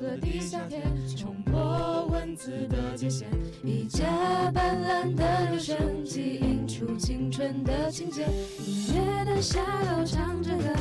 的地下铁，冲破文字的界限，一架斑斓的留声机映出青春的情节，音乐的下楼唱着歌，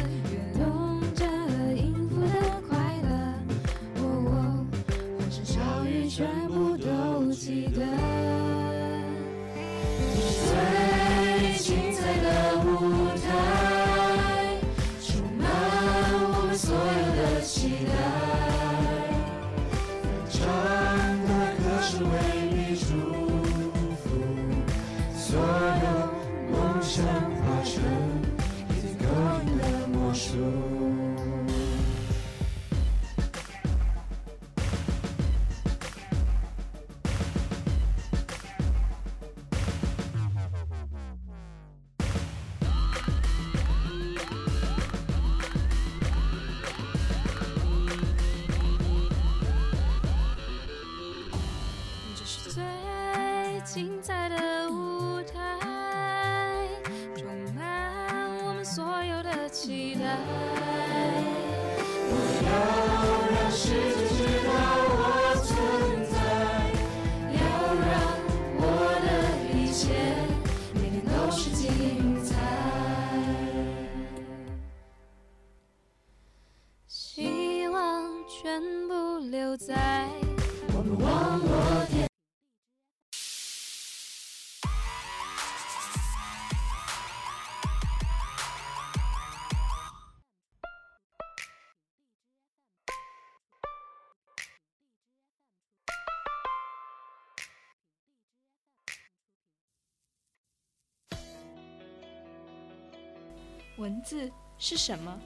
文字是什么？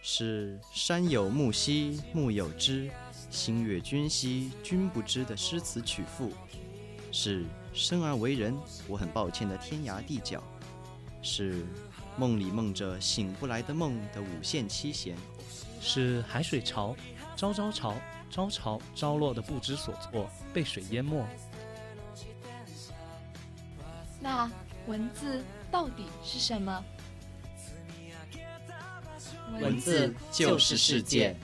是山有木兮木有枝，心悦君兮君不知的诗词曲赋，是生而为人我很抱歉的天涯地角，是梦里梦着醒不来的梦的五线七弦，是海水潮，朝朝潮，朝潮朝落的不知所措，被水淹没。那文字到底是什么？文字就是世界。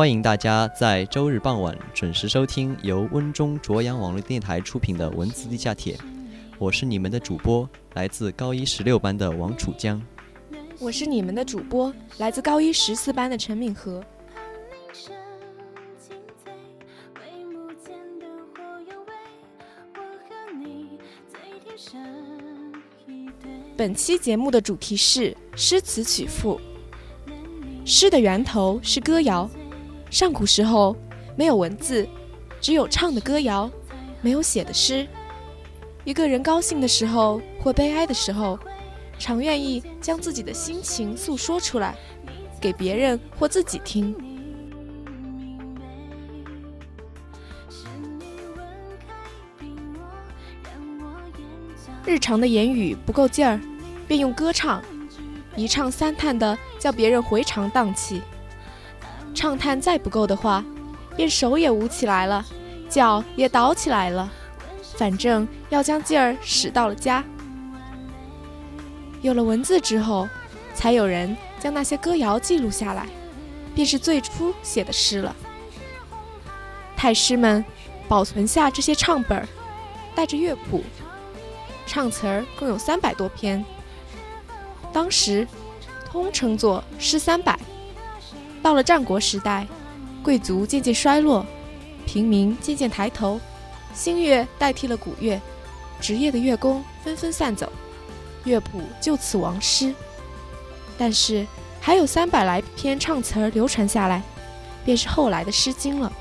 欢迎大家在周日傍晚准时收听由温中卓阳网络电台出品的《文字地下铁》，我是你们的主播，来自高一十六班的王楚江。我是你们的主播，来自高一十四班的陈敏和。本期节目的主题是诗词曲赋。诗的源头是歌谣，上古时候没有文字，只有唱的歌谣，没有写的诗。一个人高兴的时候或悲哀的时候，常愿意将自己的心情诉说出来，给别人或自己听。日常的言语不够劲儿，便用歌唱，一唱三叹的叫别人回肠荡气。唱叹再不够的话，便手也舞起来了，脚也倒起来了，反正要将劲儿使到了家。有了文字之后，才有人将那些歌谣记录下来，便是最初写的诗了。太师们保存下这些唱本儿，带着乐谱。唱词儿共有三百多篇，当时通称作“诗三百”。到了战国时代，贵族渐渐衰落，平民渐渐抬头，新乐代替了古乐，职业的乐工纷纷散走，乐谱就此亡失。但是还有三百来篇唱词儿流传下来，便是后来的《诗经》了。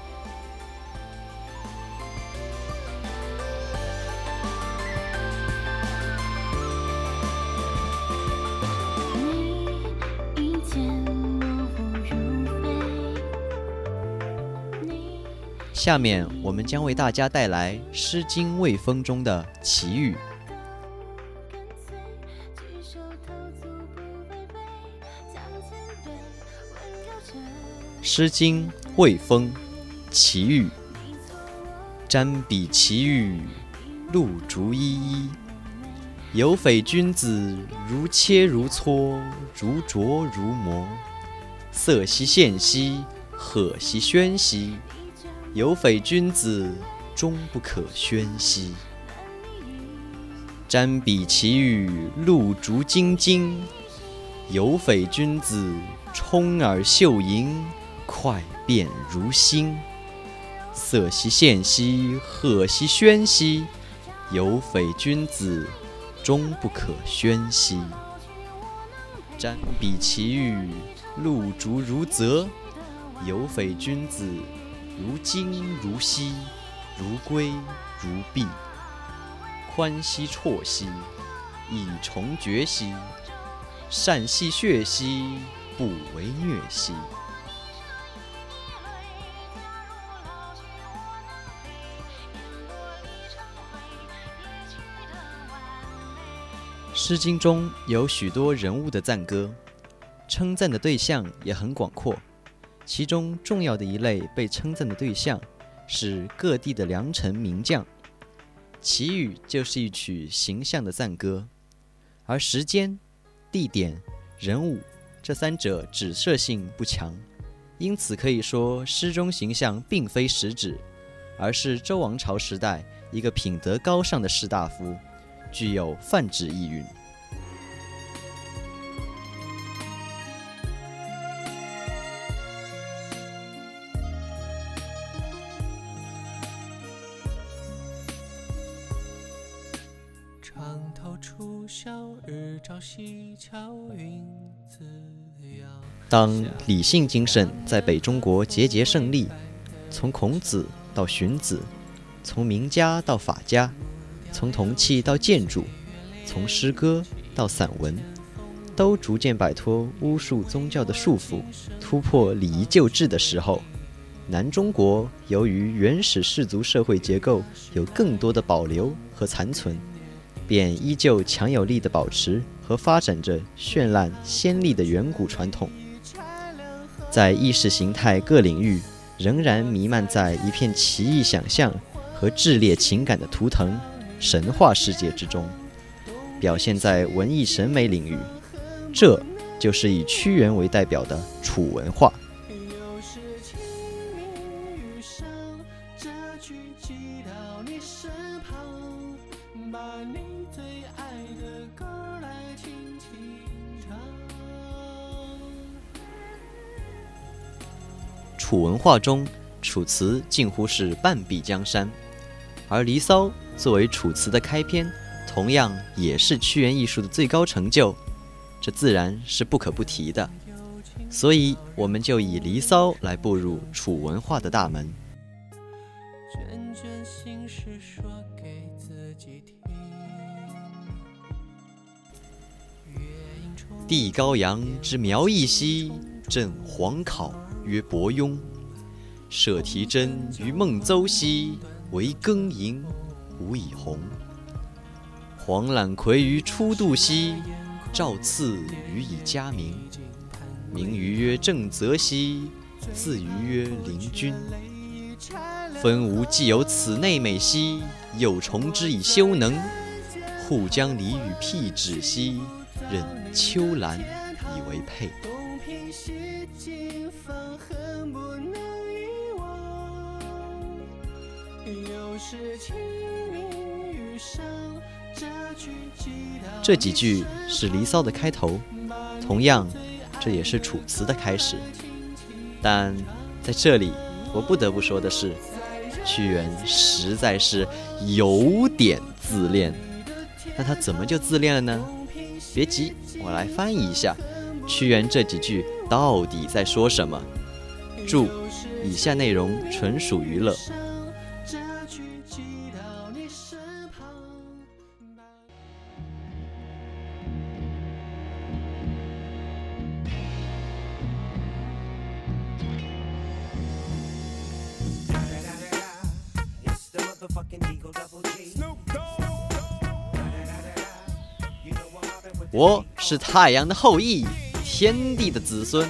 下面我们将为大家带来《诗经·卫风》中的齐语。《诗经·卫风·齐语》：瞻彼齐语，露竹依依。有匪君子，如切如磋，如琢如磨。色兮宪兮，赫兮喧兮。有匪君子，终不可宣兮。瞻彼齐语，露竹晶晶。有匪君子，充耳秀盈，快便如星。色兮宪兮，赫兮喧兮。有匪君子。终不可宣兮。瞻彼齐语，露竹如泽。有匪君子，如金如锡，如圭如璧。宽兮绰兮，以重绝兮。善兮血兮，不为虐兮。《诗经》中有许多人物的赞歌，称赞的对象也很广阔。其中重要的一类被称赞的对象是各地的良臣名将。齐语就是一曲形象的赞歌，而时间、地点、人物这三者指涉性不强，因此可以说诗中形象并非实指，而是周王朝时代一个品德高尚的士大夫。具有泛指意蕴。当理性精神在北中国节节胜利，从孔子到荀子，从名家到法家。从铜器到建筑，从诗歌到散文，都逐渐摆脱巫术宗教的束缚，突破礼仪旧制的时候，南中国由于原始氏族社会结构有更多的保留和残存，便依旧强有力地保持和发展着绚烂鲜丽的远古传统，在意识形态各领域仍然弥漫在一片奇异想象和炽烈情感的图腾。神话世界之中，表现在文艺审美领域，这就是以屈原为代表的楚文化。楚文化中，楚辞近乎是半壁江山，而《离骚》。作为《楚辞》的开篇，同样也是屈原艺术的最高成就，这自然是不可不提的。所以，我们就以《离骚》来步入楚文化的大门。帝高阳之苗裔兮，朕黄考曰伯庸。舍提真于孟邹兮，为庚寅。吾以弘，黄览葵于初度兮，赵赐予以嘉名。名于曰正则兮，字于曰灵均。分吾既有此内美兮，又重之以修能。护将离与辟芷兮，任秋兰以为佩。这几句是《离骚》的开头，同样，这也是《楚辞》的开始。但在这里，我不得不说的是，屈原实在是有点自恋。那他怎么就自恋了呢？别急，我来翻译一下，屈原这几句到底在说什么？注：以下内容纯属娱乐。我是太阳的后裔，天地的子孙，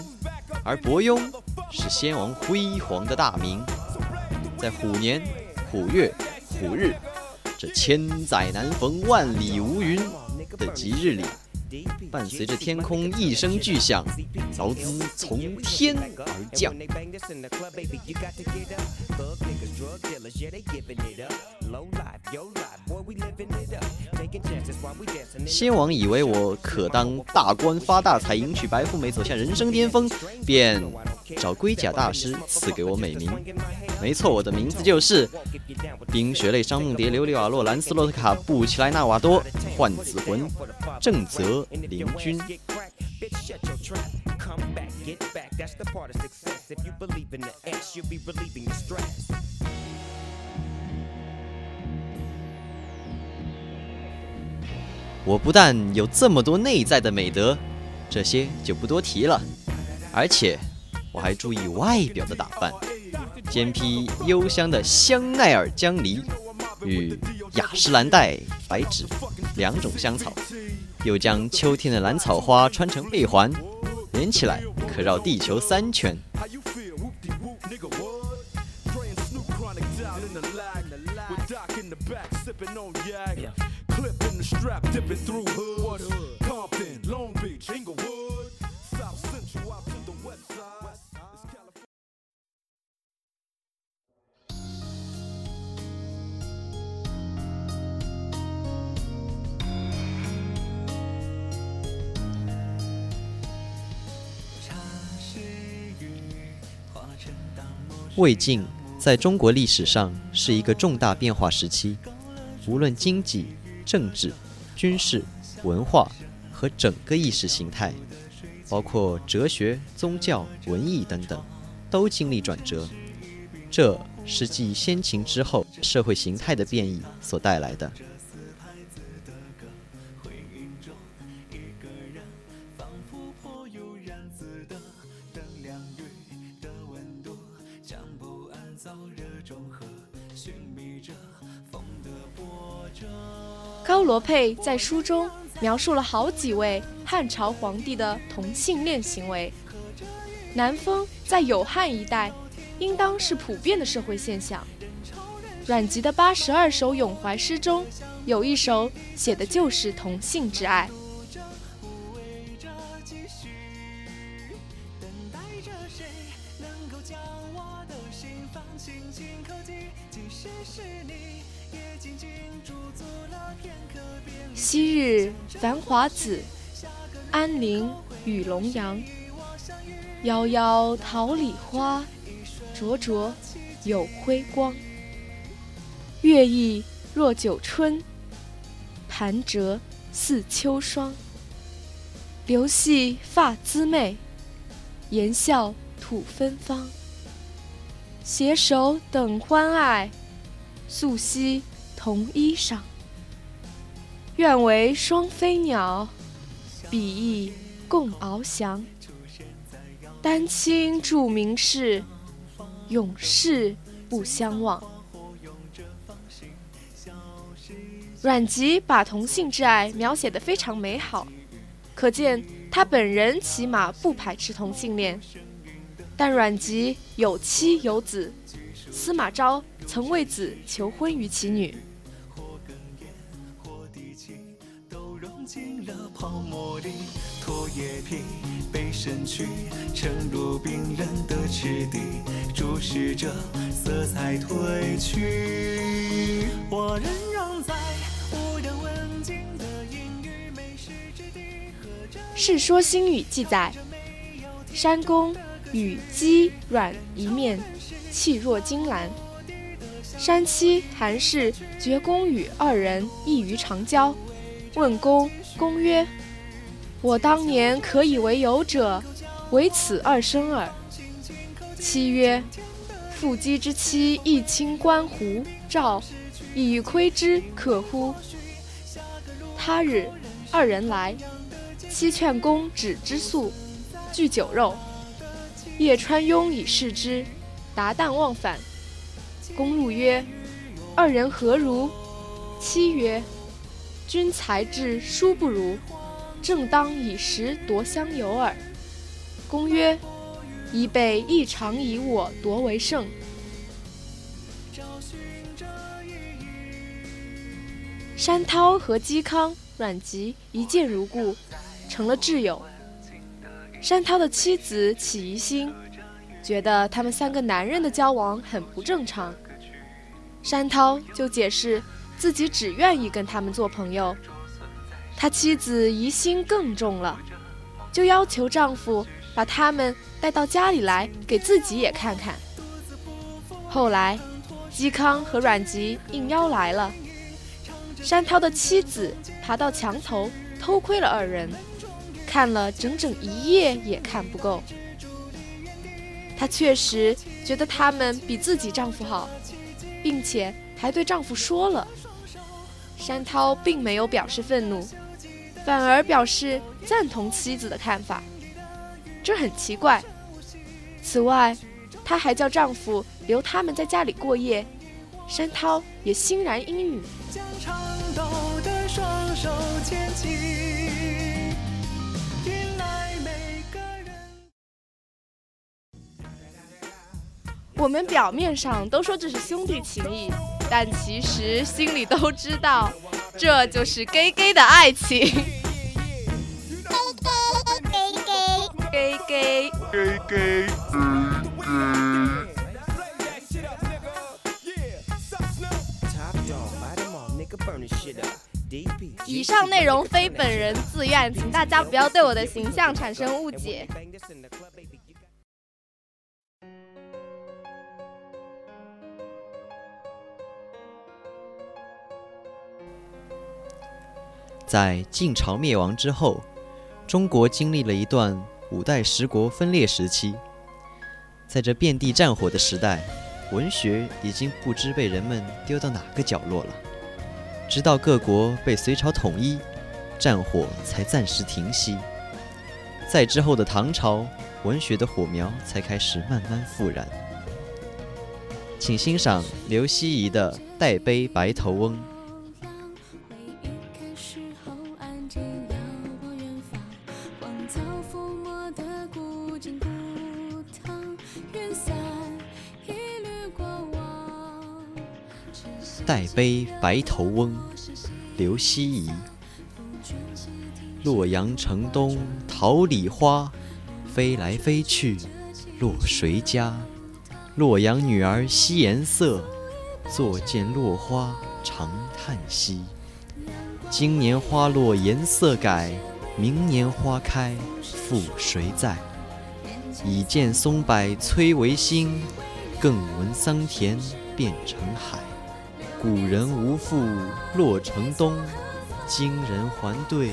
而伯庸是先王辉煌的大名。在虎年、虎月、虎日这千载难逢、万里无云的吉日里。伴随着天空一声巨响，劳资从天而降。先王以为我可当大官发大财，迎娶白富美，走向人生巅峰，便找龟甲大师赐给我美名。没错，我的名字就是冰雪泪伤梦蝶，琉璃瓦洛兰斯洛特卡布奇莱纳瓦多幻子魂正则灵君。我不但有这么多内在的美德，这些就不多提了，而且我还注意外表的打扮。肩披幽香的香奈儿姜梨与雅诗兰黛白芷两种香草，又将秋天的兰草花穿成背环，连起来可绕地球三圈。魏晋在中国历史上是一个重大变化时期，无论经济、政治、军事、文化和整个意识形态，包括哲学、宗教、文艺等等，都经历转折。这是继先秦之后社会形态的变异所带来的。罗佩在书中描述了好几位汉朝皇帝的同性恋行为。南风在有汉一代，应当是普遍的社会现象。阮籍的八十二首咏怀诗中，有一首写的就是同性之爱。昔日繁华子，安陵与龙阳。夭夭桃李花，灼灼有辉光。月意若九春，盘折似秋霜。流细发姿媚，言笑吐芬芳。携手等欢爱，素惜同衣裳。愿为双飞鸟，比翼共翱翔。丹青著名士，永世不相忘。阮籍把同性之爱描写得非常美好，可见他本人起码不排斥同性恋。但阮籍有妻有子，司马昭曾为子求婚于其女。沫里，唾液疲被身躯沉入冰冷的池底，注视着色彩褪去。我仍让在无人问津的阴雨美食之地。《世说新语》记载，山公与姬阮一面，气若金兰。山妻韩氏绝公与二人异于常交。问公，公曰：“我当年可以为友者，唯此二生耳。”妻曰：“妇姬之妻亦清观狐赵，以窥之可乎？”他日，二人来，妻劝公止之素，具酒肉。叶川庸以视之，达旦忘返。公入曰：“二人何如？妻曰：“君才智殊不如，正当以时夺相由耳。”公曰：“吾辈亦常以我夺为胜。”山涛和嵇康、阮籍一见如故，成了挚友。山涛的妻子起疑心，觉得他们三个男人的交往很不正常。山涛就解释自己只愿意跟他们做朋友。他妻子疑心更重了，就要求丈夫把他们带到家里来，给自己也看看。后来，嵇康和阮籍应邀来了。山涛的妻子爬到墙头偷窥了二人，看了整整一夜也看不够。她确实觉得他们比自己丈夫好，并且还对丈夫说了。山涛并没有表示愤怒，反而表示赞同妻子的看法，这很奇怪。此外，她还叫丈夫留他们在家里过夜，山涛也欣然应允。我们表面上都说这是兄弟情谊，但其实心里都知道，这就是 gay gay 的爱情。gay gay gay gay gay。gay。以上内容非本人自愿，请大家不要对我的形象产生误解。在晋朝灭亡之后，中国经历了一段五代十国分裂时期。在这遍地战火的时代，文学已经不知被人们丢到哪个角落了。直到各国被隋朝统一，战火才暂时停息。在之后的唐朝，文学的火苗才开始慢慢复燃。请欣赏刘希夷的《代悲白头翁》。代悲白头翁，刘希夷。洛阳城东桃李花，飞来飞去落谁家？洛阳女儿惜颜色，坐见落花长叹息。今年花落颜色改，明年花开复谁在？已见松柏摧为新，更闻桑田变成海。古人无复洛城东，今人还对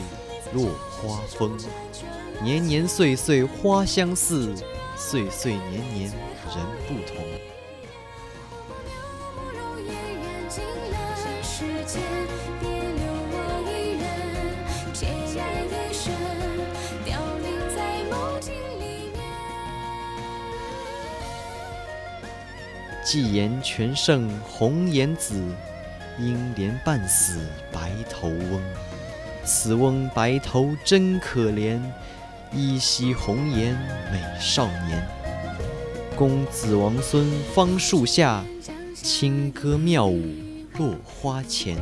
落花风。年年岁岁花相似，岁岁年年人不同。一言全胜红颜子，应怜半死白头翁。此翁白头真可怜，依稀红颜美少年。公子王孙芳树下，清歌妙舞落花前。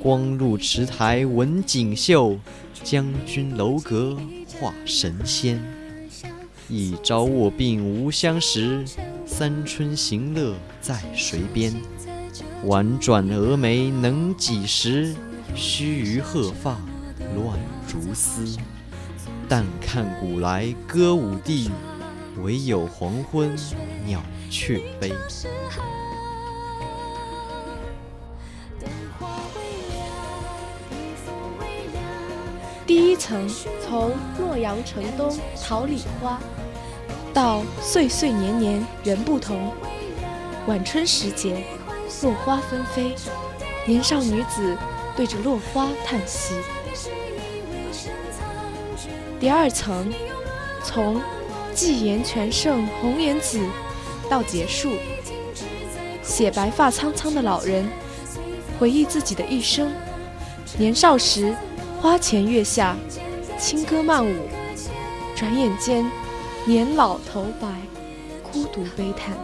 光禄池台文锦绣，将军楼阁画神仙。一朝卧病无相识。三春行乐在谁边？婉转蛾眉能几时？须臾鹤发乱如丝。但看古来歌舞地，唯有黄昏鸟雀悲。第一层从洛阳城东桃李花。到岁岁年年人不同，晚春时节，落花纷飞，年少女子对着落花叹息。第二层，从“既言全胜红颜子”到结束，写白发苍苍的老人，回忆自己的一生。年少时，花前月下，轻歌曼舞；转眼间，年老头白，孤独悲叹。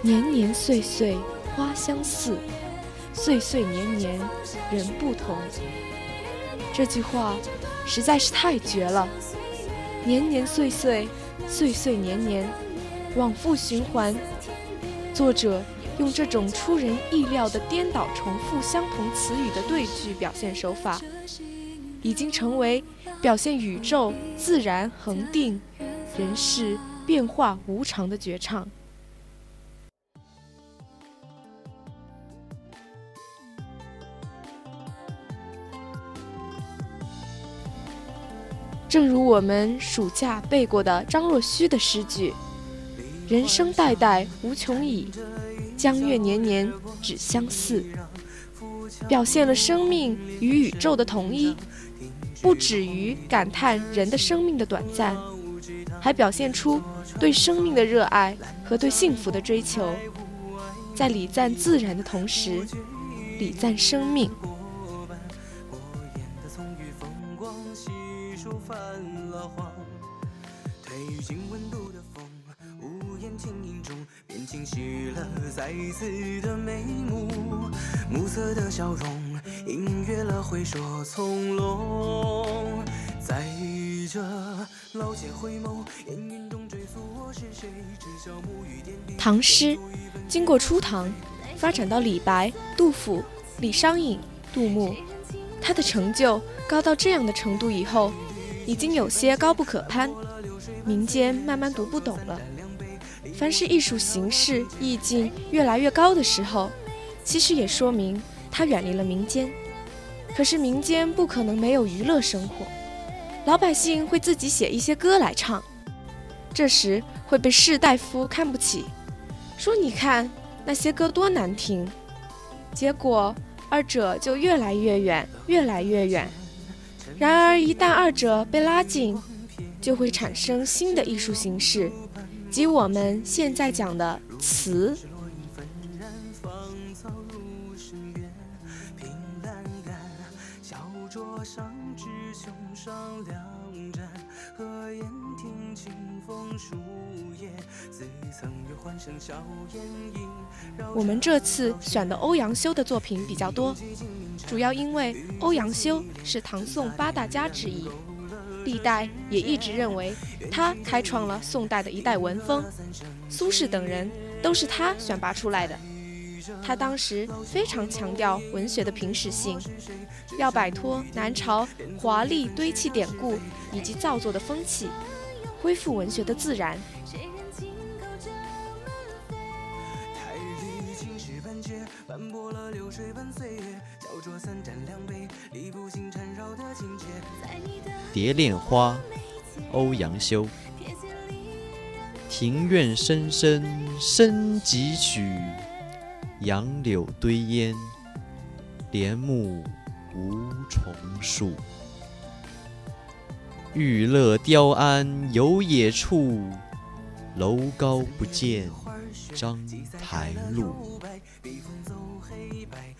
年年岁岁花相似，岁岁年年人不同。这句话实在是太绝了！年年岁岁，岁岁年年，往复循环。作者用这种出人意料的颠倒重复相同词语的对句表现手法，已经成为表现宇宙自然恒定、人世变化无常的绝唱。正如我们暑假背过的张若虚的诗句：“人生代代无穷已，江月年年只相似。”表现了生命与宇宙的统一，不止于感叹人的生命的短暂，还表现出对生命的热爱和对幸福的追求，在礼赞自然的同时，礼赞生命。再次的眉目，暮色的笑容，隐约了回首从容。在这老街回眸，烟云中追溯我是谁，知晓暮雨点滴。唐诗经过初唐，发展到李白、杜甫、李商隐、杜牧，他的成就高到这样的程度以后，已经有些高不可攀，民间慢慢读不懂了。凡是艺术形式意境越来越高的时候，其实也说明它远离了民间。可是民间不可能没有娱乐生活，老百姓会自己写一些歌来唱，这时会被士大夫看不起，说你看那些歌多难听。结果二者就越来越远，越来越远。然而一旦二者被拉近，就会产生新的艺术形式。及我们现在讲的词。我们这次选的欧阳修的作品比较多，主要因为欧阳修是唐宋八大家之一。历代也一直认为他开创了宋代的一代文风，苏轼等人都是他选拔出来的。他当时非常强调文学的平实性，要摆脱南朝华丽堆砌典故以及造作的风气，恢复文学的自然。《斟酌三盏两杯蝶恋花》欧阳修。庭院深深深几许，杨柳堆烟，帘幕无重数。玉勒雕鞍游冶处，楼高不见章台路。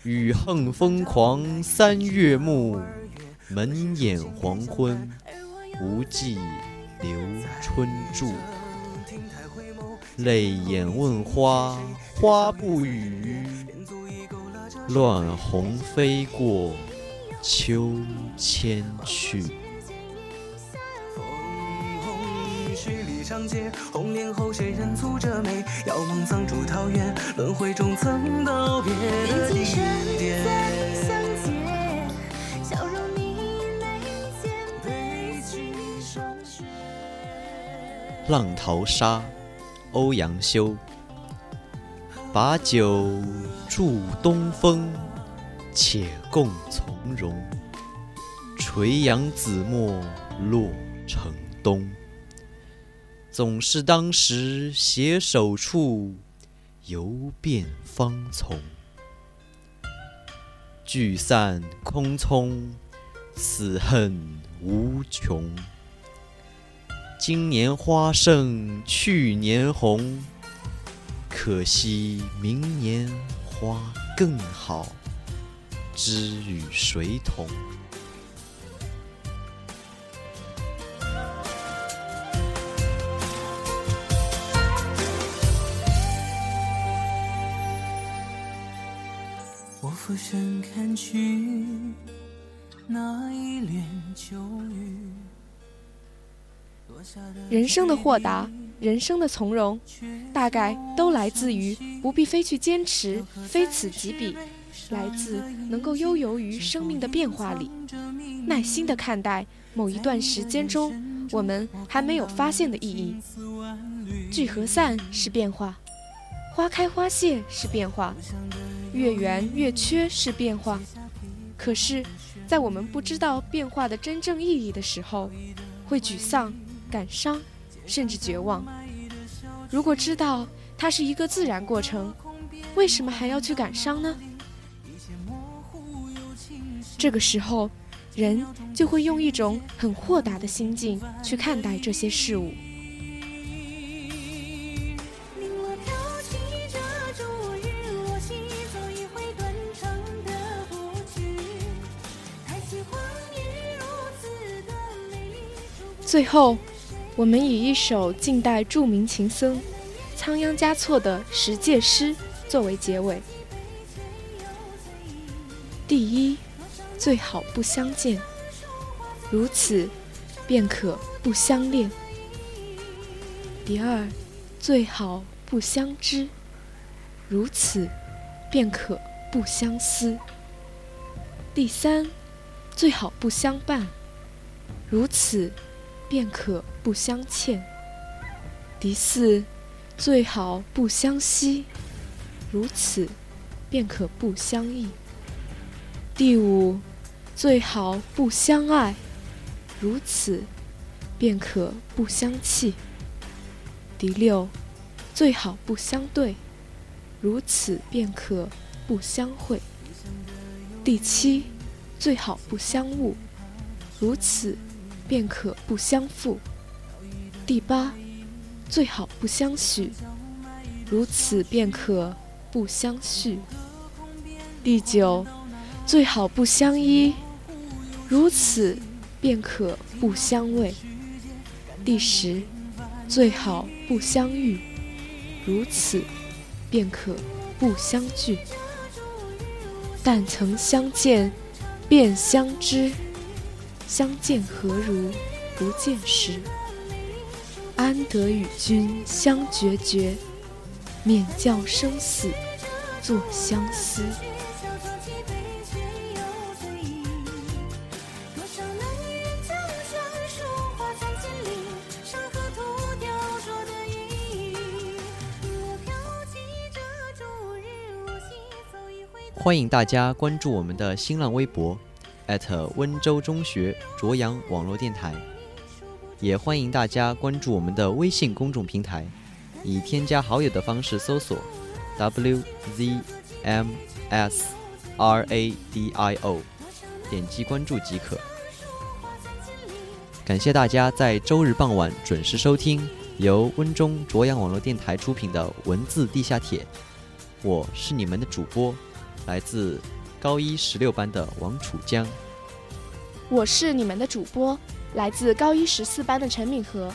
雨横风狂三月暮。门掩黄昏，无计留春住。泪眼问花，花不语。乱红飞过，秋千去。十里长街，红莲后谁人蹙着眉？遥梦藏出桃源，轮回中曾道别的地点。《浪淘沙》欧阳修。把酒祝东风，且共从容。垂杨紫陌洛城东。总是当时携手处，游遍芳丛。聚散空匆，此恨无穷。今年花胜去年红，可惜明年花更好，知与谁同？我俯身看去，那一帘秋雨。人生的豁达，人生的从容，大概都来自于不必非去坚持，非此即彼，来自能够悠游于生命的变化里，耐心的看待某一段时间中我们还没有发现的意义。聚合散是变化，花开花谢是变化，月圆月缺是变化。可是，在我们不知道变化的真正意义的时候，会沮丧。感伤，甚至绝望。如果知道它是一个自然过程，为什么还要去感伤呢？这个时候，人就会用一种很豁达的心境去看待这些事物。最后。我们以一首近代著名琴僧仓央嘉措的十戒诗作为结尾。第一，最好不相见，如此便可不相恋；第二，最好不相知，如此便可不相思；第三，最好不相伴，如此。便可不相欠。第四，最好不相惜，如此便可不相忆。第五，最好不相爱，如此便可不相弃。第六，最好不相对，如此便可不相会。第七，最好不相误，如此。便可不相负。第八，最好不相许，如此便可不相续。第九，最好不相依，如此便可不相偎。第十，最好不相遇，如此便可不相聚。但曾相见，便相知。相见何如不见时？安得与君相决绝？免教生死作相思。欢迎大家关注我们的新浪微博。At 温州中学卓阳网络电台，也欢迎大家关注我们的微信公众平台，以添加好友的方式搜索 w z m s r a d i o，点击关注即可。感谢大家在周日傍晚准时收听由温中卓阳网络电台出品的文字地下铁，我是你们的主播，来自。高一十六班的王楚江，我是你们的主播，来自高一十四班的陈敏和。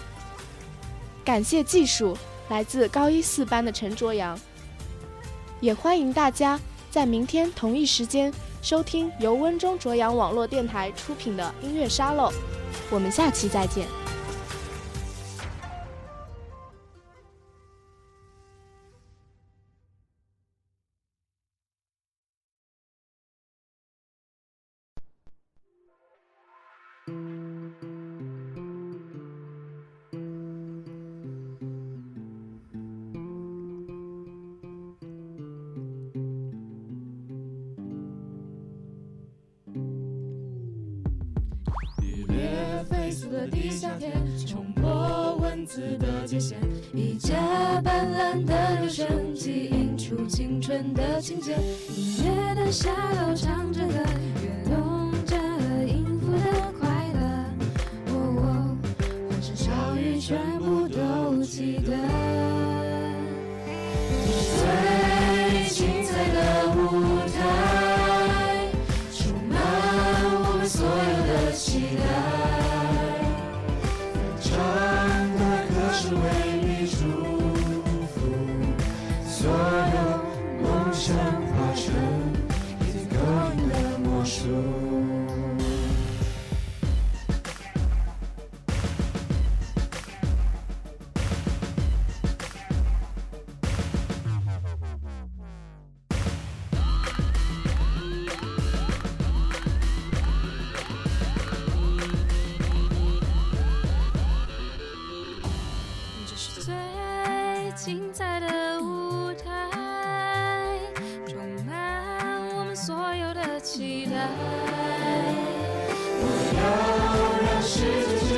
感谢技术，来自高一四班的陈卓阳。也欢迎大家在明天同一时间收听由温中卓阳网络电台出品的音乐沙漏。我们下期再见。文字的界限，一架斑斓的留声机，映出青春的情节。音乐的下楼唱着歌，最精彩的舞台，充满我们所有的期待。我要让世界